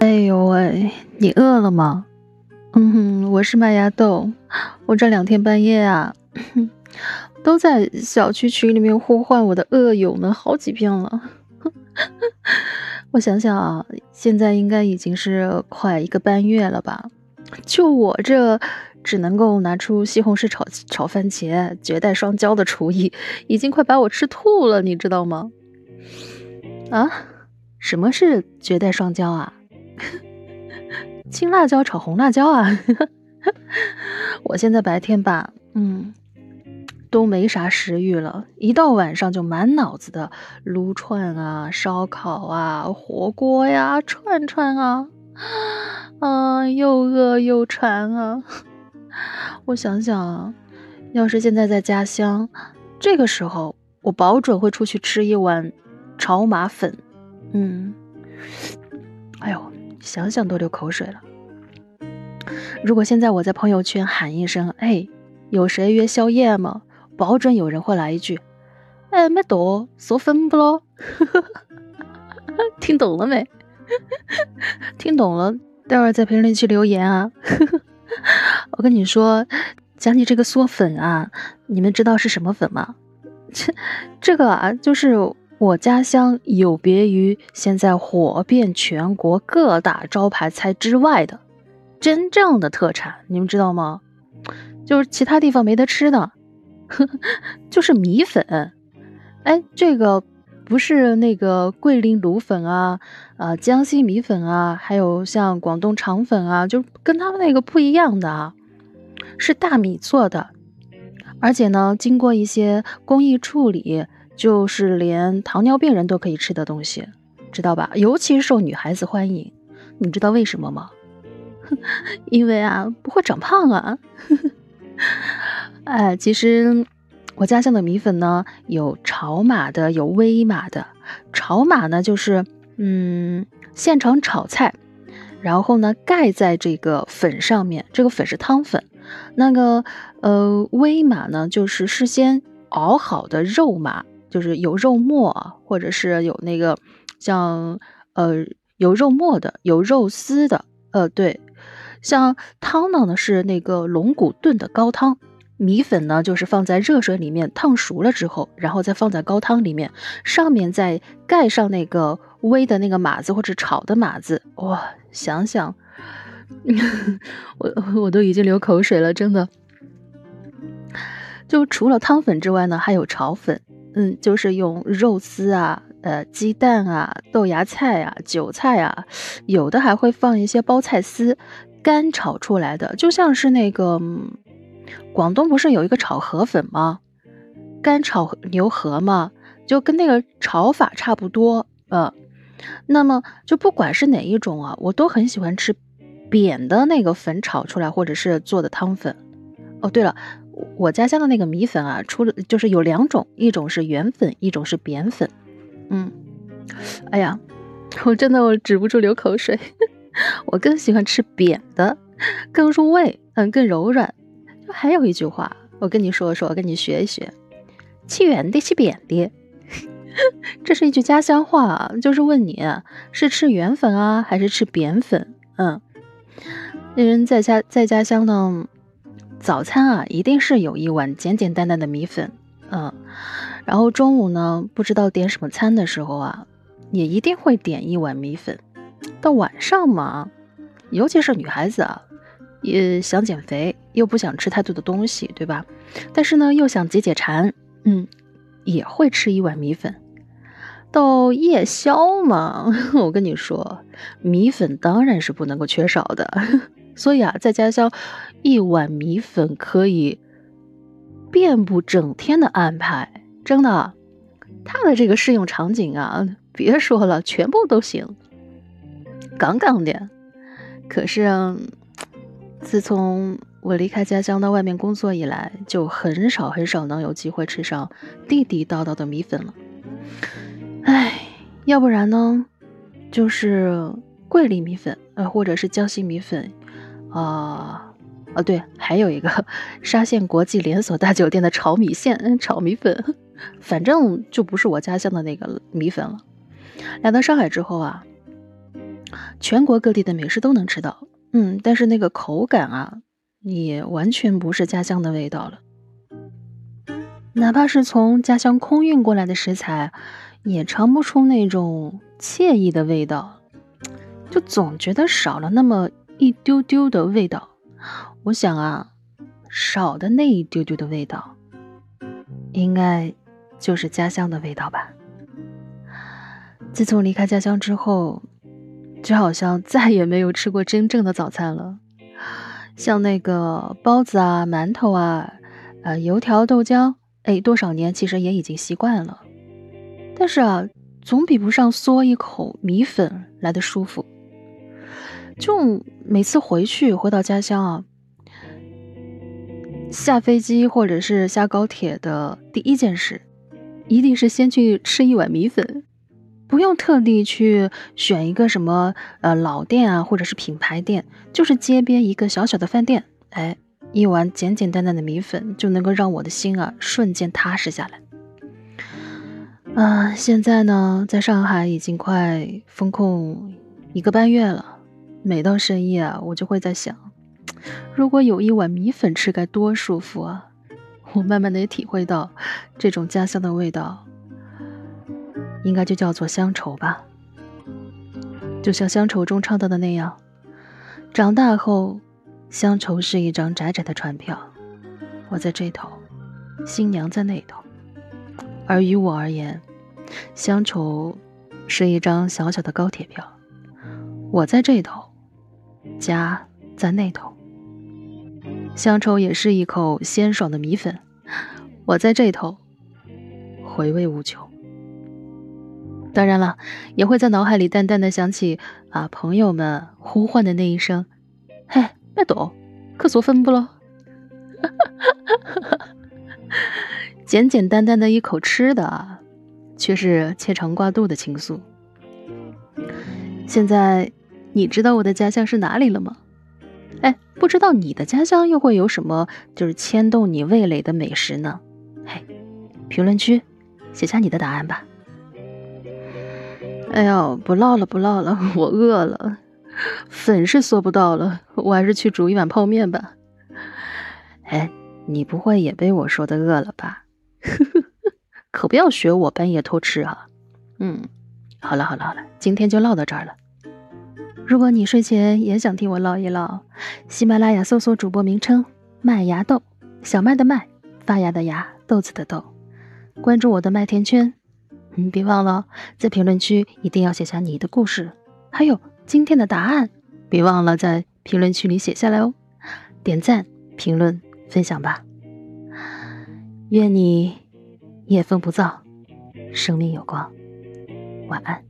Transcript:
哎呦喂，你饿了吗？嗯哼，我是麦芽豆，我这两天半夜啊，都在小区群里面呼唤我的恶友们好几遍了。我想想啊，现在应该已经是快一个半月了吧？就我这只能够拿出西红柿炒炒番茄、绝代双骄的厨艺，已经快把我吃吐了，你知道吗？啊？什么是绝代双骄啊？青辣椒炒红辣椒啊！我现在白天吧，嗯，都没啥食欲了，一到晚上就满脑子的撸串啊、烧烤啊、火锅呀、串串啊，啊，又饿又馋啊！我想想，要是现在在家乡，这个时候我保准会出去吃一碗炒马粉。嗯，想想都流口水了。如果现在我在朋友圈喊一声“哎，有谁约宵夜吗？”保准有人会来一句：“哎，没多，嗦粉不咯？” 听懂了没？听懂了，待会儿在评论区留言啊！我跟你说，讲起这个嗦粉啊，你们知道是什么粉吗？这 这个啊，就是。我家乡有别于现在火遍全国各大招牌菜之外的真正的特产，你们知道吗？就是其他地方没得吃的，就是米粉。哎，这个不是那个桂林卤粉啊，啊，江西米粉啊，还有像广东肠粉啊，就跟他们那个不一样的啊，是大米做的，而且呢，经过一些工艺处理。就是连糖尿病人都可以吃的东西，知道吧？尤其受女孩子欢迎，你知道为什么吗？因为啊，不会长胖啊。哎，其实我家乡的米粉呢，有炒码的，有微码的。炒码呢，就是嗯，现场炒菜，然后呢盖在这个粉上面，这个粉是汤粉。那个呃，微码呢，就是事先熬好的肉码。就是有肉末，或者是有那个像呃有肉末的，有肉丝的，呃对，像汤呢呢是那个龙骨炖的高汤，米粉呢就是放在热水里面烫熟了之后，然后再放在高汤里面，上面再盖上那个煨的那个码子或者炒的码子，哇，想想 我我都已经流口水了，真的。就除了汤粉之外呢，还有炒粉。嗯，就是用肉丝啊、呃鸡蛋啊、豆芽菜啊、韭菜啊，有的还会放一些包菜丝，干炒出来的，就像是那个广东不是有一个炒河粉吗？干炒牛河嘛，就跟那个炒法差不多。呃，那么就不管是哪一种啊，我都很喜欢吃扁的那个粉炒出来，或者是做的汤粉。哦，对了。我家乡的那个米粉啊，出了就是有两种，一种是圆粉，一种是扁粉。嗯，哎呀，我真的我止不住流口水。我更喜欢吃扁的，更入味，嗯，更柔软。还有一句话，我跟你说说，我跟你学一学：吃圆的，吃扁的。这是一句家乡话，就是问你是吃圆粉啊，还是吃扁粉？嗯，那人在家在家乡呢。早餐啊，一定是有一碗简简单单的米粉，嗯，然后中午呢，不知道点什么餐的时候啊，也一定会点一碗米粉。到晚上嘛，尤其是女孩子啊，也想减肥，又不想吃太多的东西，对吧？但是呢，又想解解馋，嗯，也会吃一碗米粉。到夜宵嘛，我跟你说，米粉当然是不能够缺少的。所以啊，在家乡，一碗米粉可以遍布整天的安排，真的。它的这个适用场景啊，别说了，全部都行，杠杠的。可是，自从我离开家乡到外面工作以来，就很少很少能有机会吃上地地道道的米粉了。唉，要不然呢，就是桂林米粉，呃，或者是江西米粉。啊，哦对，还有一个沙县国际连锁大酒店的炒米线、炒米粉，反正就不是我家乡的那个米粉了。来到上海之后啊，全国各地的美食都能吃到，嗯，但是那个口感啊，也完全不是家乡的味道了。哪怕是从家乡空运过来的食材，也尝不出那种惬意的味道，就总觉得少了那么一丢丢的味道。我想啊，少的那一丢丢的味道，应该就是家乡的味道吧。自从离开家乡之后，就好像再也没有吃过真正的早餐了。像那个包子啊、馒头啊、呃油条、豆浆，哎，多少年其实也已经习惯了。但是啊，总比不上嗦一口米粉来的舒服。就每次回去回到家乡啊，下飞机或者是下高铁的第一件事，一定是先去吃一碗米粉。不用特地去选一个什么呃老店啊，或者是品牌店，就是街边一个小小的饭店，哎，一碗简简单单的米粉就能够让我的心啊瞬间踏实下来。啊，现在呢，在上海已经快封控一个半月了，每到深夜啊，我就会在想，如果有一碗米粉吃该多舒服啊！我慢慢的也体会到这种家乡的味道。应该就叫做乡愁吧，就像乡愁中唱到的那样，长大后，乡愁是一张窄窄的船票，我在这头，新娘在那头，而于我而言，乡愁是一张小小的高铁票，我在这头，家在那头，乡愁也是一口鲜爽的米粉，我在这头，回味无穷。当然了，也会在脑海里淡淡的想起啊，朋友们呼唤的那一声：“嘿，别躲，可做分不喽？” 简简单单的一口吃的，却是牵肠挂肚的情愫。现在你知道我的家乡是哪里了吗？哎，不知道你的家乡又会有什么就是牵动你味蕾的美食呢？嘿，评论区写下你的答案吧。哎呦，不唠了，不唠了，我饿了，粉是嗦不到了，我还是去煮一碗泡面吧。哎，你不会也被我说的饿了吧？可不要学我半夜偷吃啊！嗯，好了好了好了，今天就唠到这儿了。如果你睡前也想听我唠一唠，喜马拉雅搜索主播名称麦芽豆，小麦的麦，发芽的芽，豆子的豆，关注我的麦田圈。嗯，别忘了在评论区一定要写下你的故事，还有今天的答案，别忘了在评论区里写下来哦。点赞、评论、分享吧。愿你夜风不燥，生命有光。晚安。